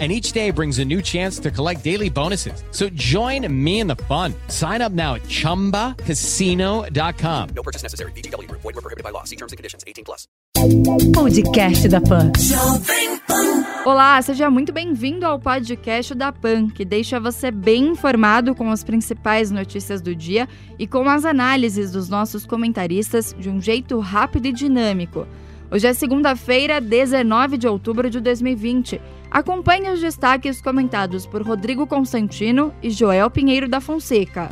and each day brings a new chance to collect daily bonuses. So join me in the fun. Sign up now at ChumbaCasino.com. No purchase necessary. BGW. Void were prohibited by law. See terms and conditions. 18 plus. Podcast da Pan. Olá, seja muito bem-vindo ao podcast da Pan, que deixa você bem informado com as principais notícias do dia e com as análises dos nossos comentaristas de um jeito rápido e dinâmico. Hoje é segunda-feira, 19 de outubro de 2020. Acompanhe os destaques comentados por Rodrigo Constantino e Joel Pinheiro da Fonseca.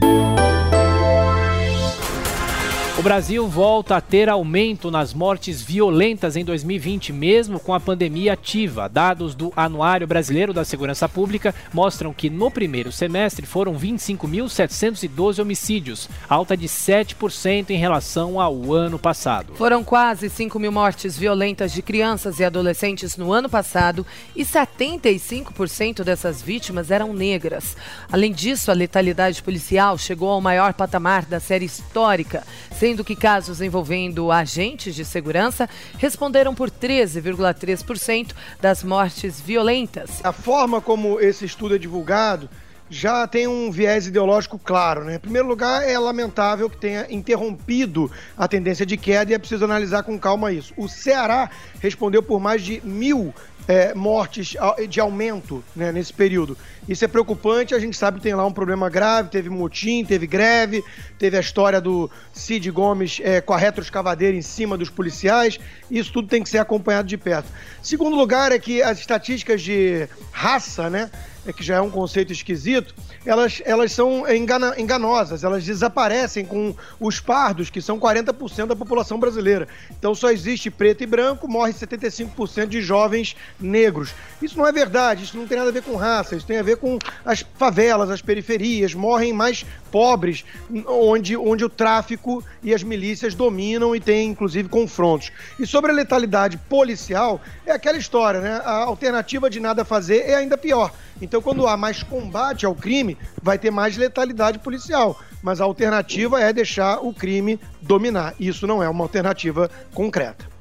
O Brasil volta a ter aumento nas mortes violentas em 2020, mesmo com a pandemia ativa. Dados do Anuário Brasileiro da Segurança Pública mostram que no primeiro semestre foram 25.712 homicídios, alta de 7% em relação ao ano passado. Foram quase 5 mil mortes violentas de crianças e adolescentes no ano passado e 75% dessas vítimas eram negras. Além disso, a letalidade policial chegou ao maior patamar da série histórica, sendo sendo que casos envolvendo agentes de segurança responderam por 13,3% das mortes violentas. A forma como esse estudo é divulgado já tem um viés ideológico claro. Né? Em primeiro lugar, é lamentável que tenha interrompido a tendência de queda e é preciso analisar com calma isso. O Ceará respondeu por mais de mil é, mortes de aumento né, nesse período. Isso é preocupante, a gente sabe que tem lá um problema grave, teve motim, teve greve, teve a história do Cid Gomes é, com a retroescavadeira em cima dos policiais, isso tudo tem que ser acompanhado de perto. Segundo lugar é que as estatísticas de raça, né, que já é um conceito esquisito, elas, elas são engana, enganosas, elas desaparecem com os pardos, que são 40% da população brasileira. Então só existe preto e branco, morre 75% de jovens negros. Isso não é verdade, isso não tem nada a ver com raça, isso tem a ver com as favelas, as periferias, morrem mais pobres, onde, onde o tráfico e as milícias dominam e tem inclusive confrontos. E sobre a letalidade policial, é aquela história, né? A alternativa de nada fazer é ainda pior. Então, quando há mais combate ao crime, vai ter mais letalidade policial. Mas a alternativa é deixar o crime dominar. Isso não é uma alternativa concreta.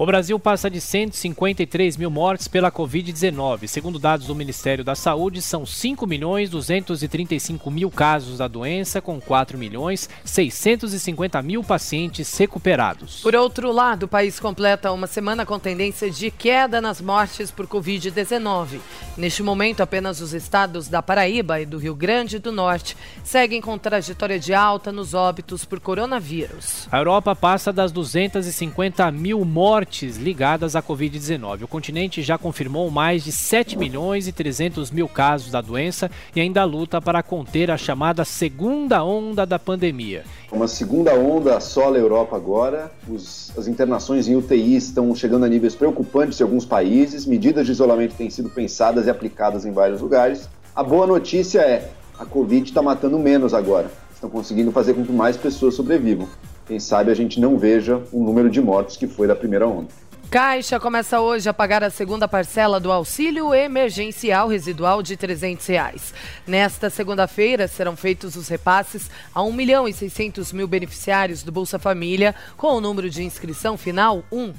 O Brasil passa de 153 mil mortes pela Covid-19. Segundo dados do Ministério da Saúde, são 5 milhões 235 mil casos da doença, com 4 milhões 650 mil pacientes recuperados. Por outro lado, o país completa uma semana com tendência de queda nas mortes por Covid-19. Neste momento, apenas os estados da Paraíba e do Rio Grande do Norte seguem com trajetória de alta nos óbitos por coronavírus. A Europa passa das 250 mil mortes mortes ligadas à Covid-19. O continente já confirmou mais de 7 milhões e 300 mil casos da doença e ainda luta para conter a chamada segunda onda da pandemia. Uma segunda onda assola a Europa agora. Os, as internações em UTI estão chegando a níveis preocupantes em alguns países. Medidas de isolamento têm sido pensadas e aplicadas em vários lugares. A boa notícia é a Covid está matando menos agora. Estão conseguindo fazer com que mais pessoas sobrevivam quem sabe a gente não veja o número de mortos que foi da primeira onda. Caixa começa hoje a pagar a segunda parcela do auxílio emergencial residual de 300 reais. Nesta segunda-feira serão feitos os repasses a 1 milhão e 600 mil beneficiários do Bolsa Família, com o número de inscrição final 1.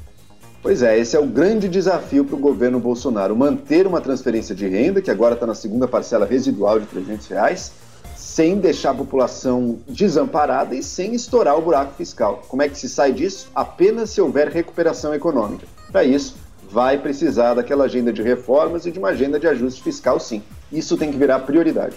Pois é, esse é o grande desafio para o governo Bolsonaro, manter uma transferência de renda, que agora está na segunda parcela residual de 300 reais, sem deixar a população desamparada e sem estourar o buraco fiscal. Como é que se sai disso? Apenas se houver recuperação econômica. Para isso, vai precisar daquela agenda de reformas e de uma agenda de ajuste fiscal, sim. Isso tem que virar prioridade.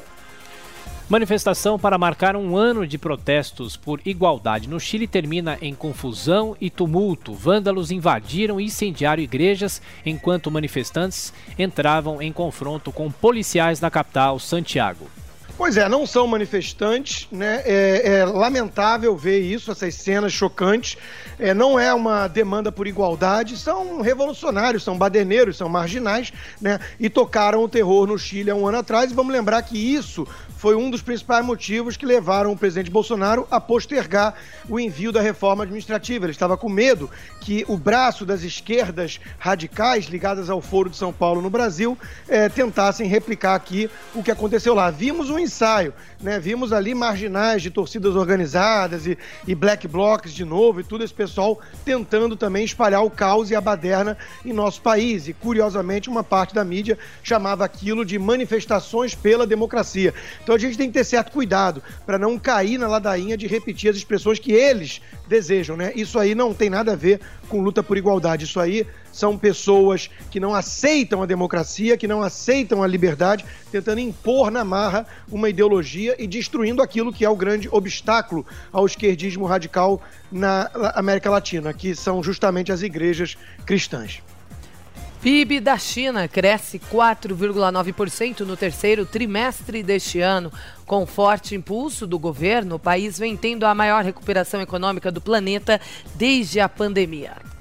Manifestação para marcar um ano de protestos por igualdade no Chile termina em confusão e tumulto. Vândalos invadiram e incendiaram igrejas enquanto manifestantes entravam em confronto com policiais na capital, Santiago. Pois é, não são manifestantes, né? É, é lamentável ver isso, essas cenas chocantes. É, não é uma demanda por igualdade, são revolucionários, são baderneiros, são marginais, né? E tocaram o terror no Chile há um ano atrás. E vamos lembrar que isso foi um dos principais motivos que levaram o presidente Bolsonaro a postergar o envio da reforma administrativa. Ele estava com medo que o braço das esquerdas radicais ligadas ao Foro de São Paulo no Brasil é, tentassem replicar aqui o que aconteceu lá. Vimos um ensaio, né? vimos ali marginais de torcidas organizadas e, e black blocs de novo e tudo esse pessoal tentando também espalhar o caos e a baderna em nosso país. E curiosamente, uma parte da mídia chamava aquilo de manifestações pela democracia. Então a gente tem que ter certo cuidado para não cair na ladainha de repetir as expressões que eles desejam, né? Isso aí não tem nada a ver com luta por igualdade. Isso aí são pessoas que não aceitam a democracia, que não aceitam a liberdade, tentando impor na marra uma ideologia e destruindo aquilo que é o grande obstáculo ao esquerdismo radical na América Latina, que são justamente as igrejas cristãs. PIB da China cresce 4,9% no terceiro trimestre deste ano. Com forte impulso do governo, o país vem tendo a maior recuperação econômica do planeta desde a pandemia.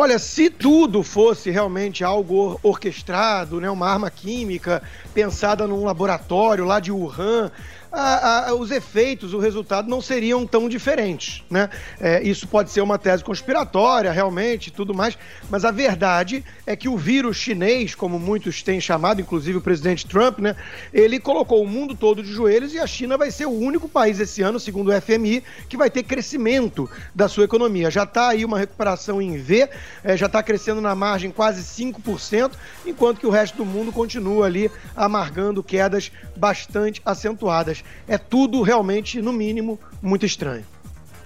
Olha, se tudo fosse realmente algo orquestrado, né, uma arma química pensada num laboratório lá de Wuhan, a, a, os efeitos, o resultado não seriam tão diferentes, né? É, isso pode ser uma tese conspiratória, realmente, tudo mais, mas a verdade é que o vírus chinês, como muitos têm chamado, inclusive o presidente Trump, né? Ele colocou o mundo todo de joelhos e a China vai ser o único país esse ano, segundo o FMI, que vai ter crescimento da sua economia. Já está aí uma recuperação em V, é, já está crescendo na margem quase 5%, enquanto que o resto do mundo continua ali amargando quedas bastante acentuadas. É tudo realmente, no mínimo, muito estranho.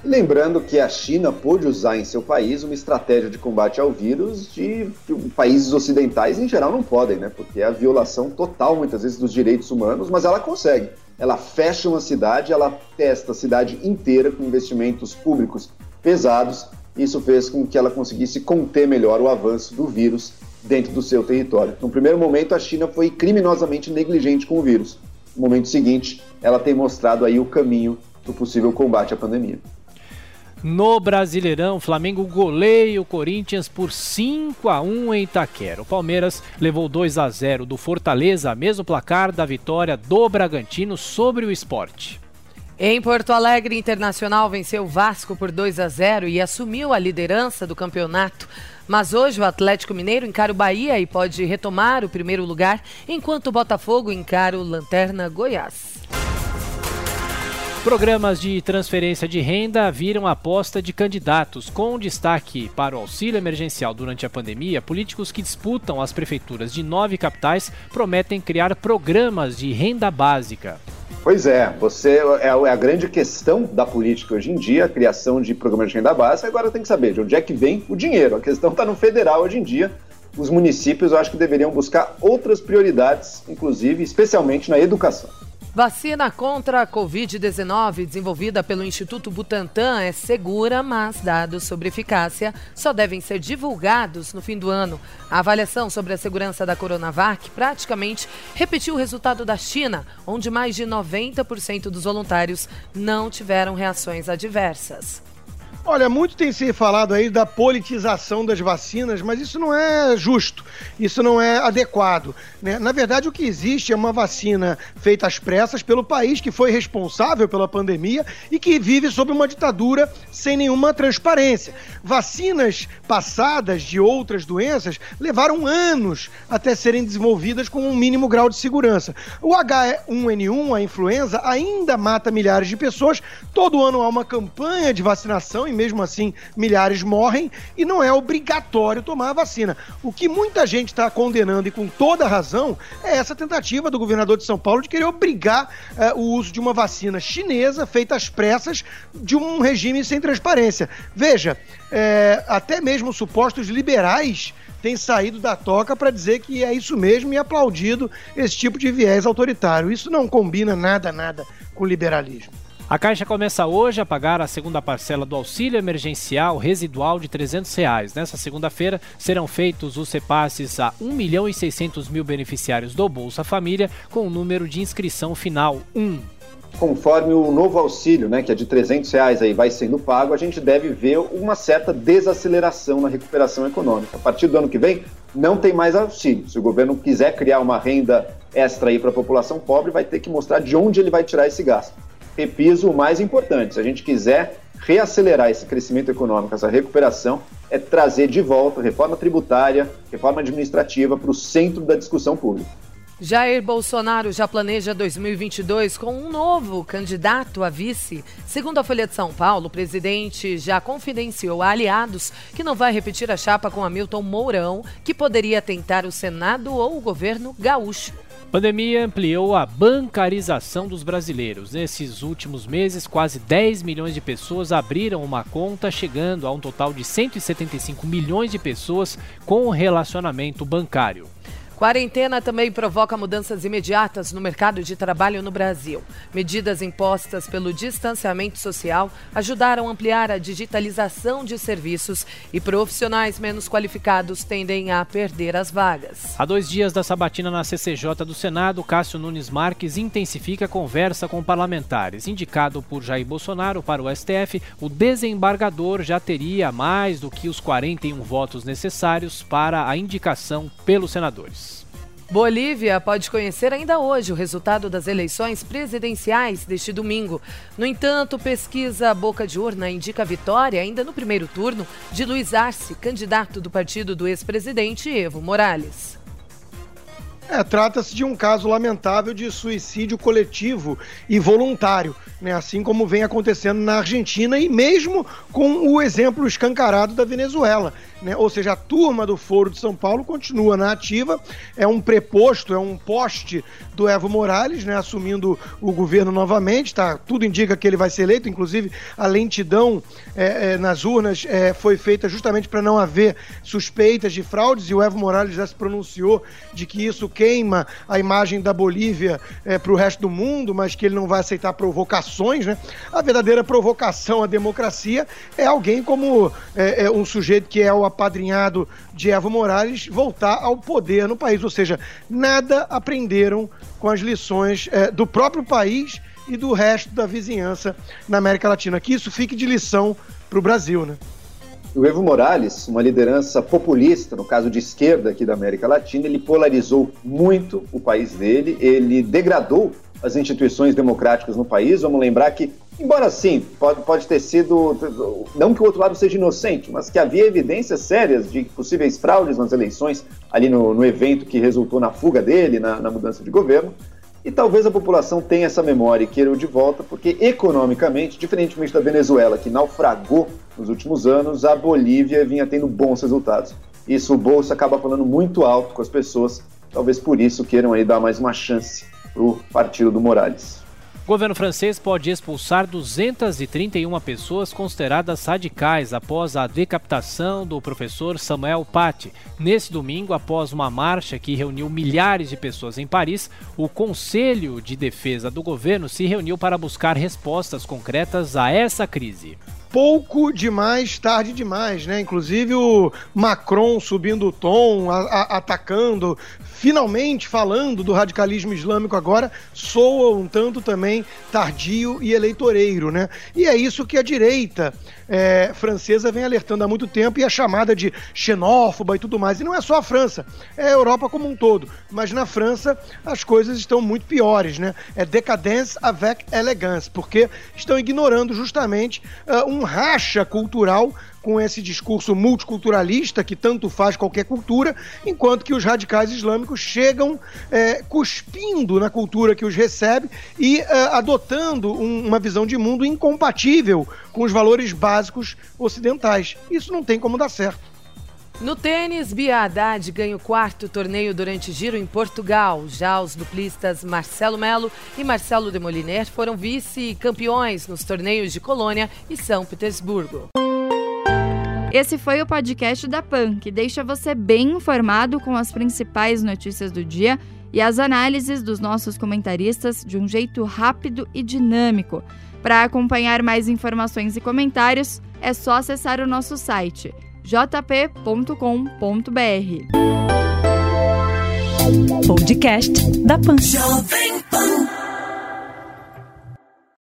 Lembrando que a China pôde usar em seu país uma estratégia de combate ao vírus de, países ocidentais em geral não podem, né? Porque é a violação total, muitas vezes, dos direitos humanos, mas ela consegue. Ela fecha uma cidade, ela testa a cidade inteira com investimentos públicos pesados. Isso fez com que ela conseguisse conter melhor o avanço do vírus dentro do seu território. No primeiro momento, a China foi criminosamente negligente com o vírus. No momento seguinte, ela tem mostrado aí o caminho do possível combate à pandemia. No Brasileirão, Flamengo goleia o Corinthians por 5 a 1 em Itaquera. O Palmeiras levou 2 a 0 do Fortaleza, mesmo placar da vitória do Bragantino sobre o esporte. Em Porto Alegre, Internacional venceu o Vasco por 2 a 0 e assumiu a liderança do campeonato. Mas hoje o Atlético Mineiro encara o Bahia e pode retomar o primeiro lugar, enquanto o Botafogo encara o Lanterna Goiás. Programas de transferência de renda viram aposta de candidatos. Com destaque para o auxílio emergencial durante a pandemia, políticos que disputam as prefeituras de nove capitais prometem criar programas de renda básica. Pois é, você é, é a grande questão da política hoje em dia, a criação de programas de renda básica. Agora tem que saber de onde é que vem o dinheiro. A questão está no federal hoje em dia. Os municípios, eu acho que deveriam buscar outras prioridades, inclusive, especialmente na educação. Vacina contra a Covid-19 desenvolvida pelo Instituto Butantan é segura, mas dados sobre eficácia só devem ser divulgados no fim do ano. A avaliação sobre a segurança da Coronavac praticamente repetiu o resultado da China, onde mais de 90% dos voluntários não tiveram reações adversas. Olha, muito tem se falado aí da politização das vacinas, mas isso não é justo, isso não é adequado. Né? Na verdade, o que existe é uma vacina feita às pressas pelo país que foi responsável pela pandemia e que vive sob uma ditadura sem nenhuma transparência. Vacinas passadas de outras doenças levaram anos até serem desenvolvidas com um mínimo grau de segurança. O H1N1, a influenza, ainda mata milhares de pessoas. Todo ano há uma campanha de vacinação e mesmo assim milhares morrem e não é obrigatório tomar a vacina. O que muita gente está condenando e com toda razão é essa tentativa do governador de São Paulo de querer obrigar uh, o uso de uma vacina chinesa feita às pressas de um regime sem transparência. Veja, é, até mesmo supostos liberais têm saído da toca para dizer que é isso mesmo e aplaudido esse tipo de viés autoritário. Isso não combina nada, nada com liberalismo. A Caixa começa hoje a pagar a segunda parcela do auxílio emergencial residual de 300 reais. Nessa segunda-feira serão feitos os repasses a 1 milhão e 600 mil beneficiários do Bolsa Família com o número de inscrição final 1 conforme o novo auxílio, né, que é de 300 reais aí, vai sendo pago, a gente deve ver uma certa desaceleração na recuperação econômica. A partir do ano que vem, não tem mais auxílio. Se o governo quiser criar uma renda extra aí para a população pobre, vai ter que mostrar de onde ele vai tirar esse gasto. Repiso o mais importante, se a gente quiser reacelerar esse crescimento econômico, essa recuperação, é trazer de volta reforma tributária, reforma administrativa para o centro da discussão pública. Jair Bolsonaro já planeja 2022 com um novo candidato a vice. Segundo a Folha de São Paulo, o presidente já confidenciou a aliados que não vai repetir a chapa com Hamilton Mourão, que poderia tentar o Senado ou o governo gaúcho. Pandemia ampliou a bancarização dos brasileiros. Nesses últimos meses, quase 10 milhões de pessoas abriram uma conta, chegando a um total de 175 milhões de pessoas com relacionamento bancário. Quarentena também provoca mudanças imediatas no mercado de trabalho no Brasil. Medidas impostas pelo distanciamento social ajudaram a ampliar a digitalização de serviços e profissionais menos qualificados tendem a perder as vagas. Há dois dias da sabatina na CCJ do Senado, Cássio Nunes Marques intensifica a conversa com parlamentares. Indicado por Jair Bolsonaro para o STF, o desembargador já teria mais do que os 41 votos necessários para a indicação pelos senadores. Bolívia pode conhecer ainda hoje o resultado das eleições presidenciais deste domingo. No entanto, pesquisa Boca de Urna indica a vitória ainda no primeiro turno de Luiz Arce, candidato do partido do ex-presidente Evo Morales. É, trata-se de um caso lamentável de suicídio coletivo e voluntário, né? assim como vem acontecendo na Argentina e mesmo com o exemplo escancarado da Venezuela. Né? Ou seja, a turma do Foro de São Paulo continua na ativa, é um preposto, é um poste do Evo Morales, né? assumindo o governo novamente, tá? tudo indica que ele vai ser eleito, inclusive a lentidão é, é, nas urnas é, foi feita justamente para não haver suspeitas de fraudes e o Evo Morales já se pronunciou de que isso queima a imagem da Bolívia é, para o resto do mundo, mas que ele não vai aceitar provocações. Né? A verdadeira provocação à democracia é alguém como é, é um sujeito que é o apadrinhado de Evo Morales voltar ao poder no país. Ou seja, nada aprenderam com as lições do próprio país e do resto da vizinhança na América Latina. Que isso fique de lição para o Brasil, né? O Evo Morales, uma liderança populista, no caso de esquerda aqui da América Latina, ele polarizou muito o país dele, ele degradou as instituições democráticas no país. Vamos lembrar que, embora sim, pode, pode ter sido, não que o outro lado seja inocente, mas que havia evidências sérias de possíveis fraudes nas eleições, ali no, no evento que resultou na fuga dele, na, na mudança de governo. E talvez a população tenha essa memória e queira o de volta, porque economicamente, diferentemente da Venezuela, que naufragou nos últimos anos, a Bolívia vinha tendo bons resultados. Isso o bolso acaba falando muito alto com as pessoas, talvez por isso queiram aí dar mais uma chance para o partido do Morales. O governo francês pode expulsar 231 pessoas consideradas radicais após a decapitação do professor Samuel Paty. Nesse domingo, após uma marcha que reuniu milhares de pessoas em Paris, o Conselho de Defesa do governo se reuniu para buscar respostas concretas a essa crise pouco demais, tarde demais, né? Inclusive o Macron subindo o tom, a, a, atacando, finalmente falando do radicalismo islâmico agora, soa um tanto também tardio e eleitoreiro, né? E é isso que a direita é, francesa vem alertando há muito tempo e a chamada de xenófoba e tudo mais. E não é só a França, é a Europa como um todo. Mas na França as coisas estão muito piores, né? É decadence avec elegance, porque estão ignorando justamente uh, um racha cultural com esse discurso multiculturalista que tanto faz qualquer cultura, enquanto que os radicais islâmicos chegam é, cuspindo na cultura que os recebe e é, adotando um, uma visão de mundo incompatível com os valores básicos ocidentais. Isso não tem como dar certo. No tênis, Bia Haddad ganha o quarto torneio durante giro em Portugal. Já os duplistas Marcelo Melo e Marcelo Demoliner foram vice-campeões nos torneios de Colônia e São Petersburgo. Esse foi o podcast da PAN, que deixa você bem informado com as principais notícias do dia e as análises dos nossos comentaristas de um jeito rápido e dinâmico. Para acompanhar mais informações e comentários, é só acessar o nosso site jp.com.br. Podcast da Pan.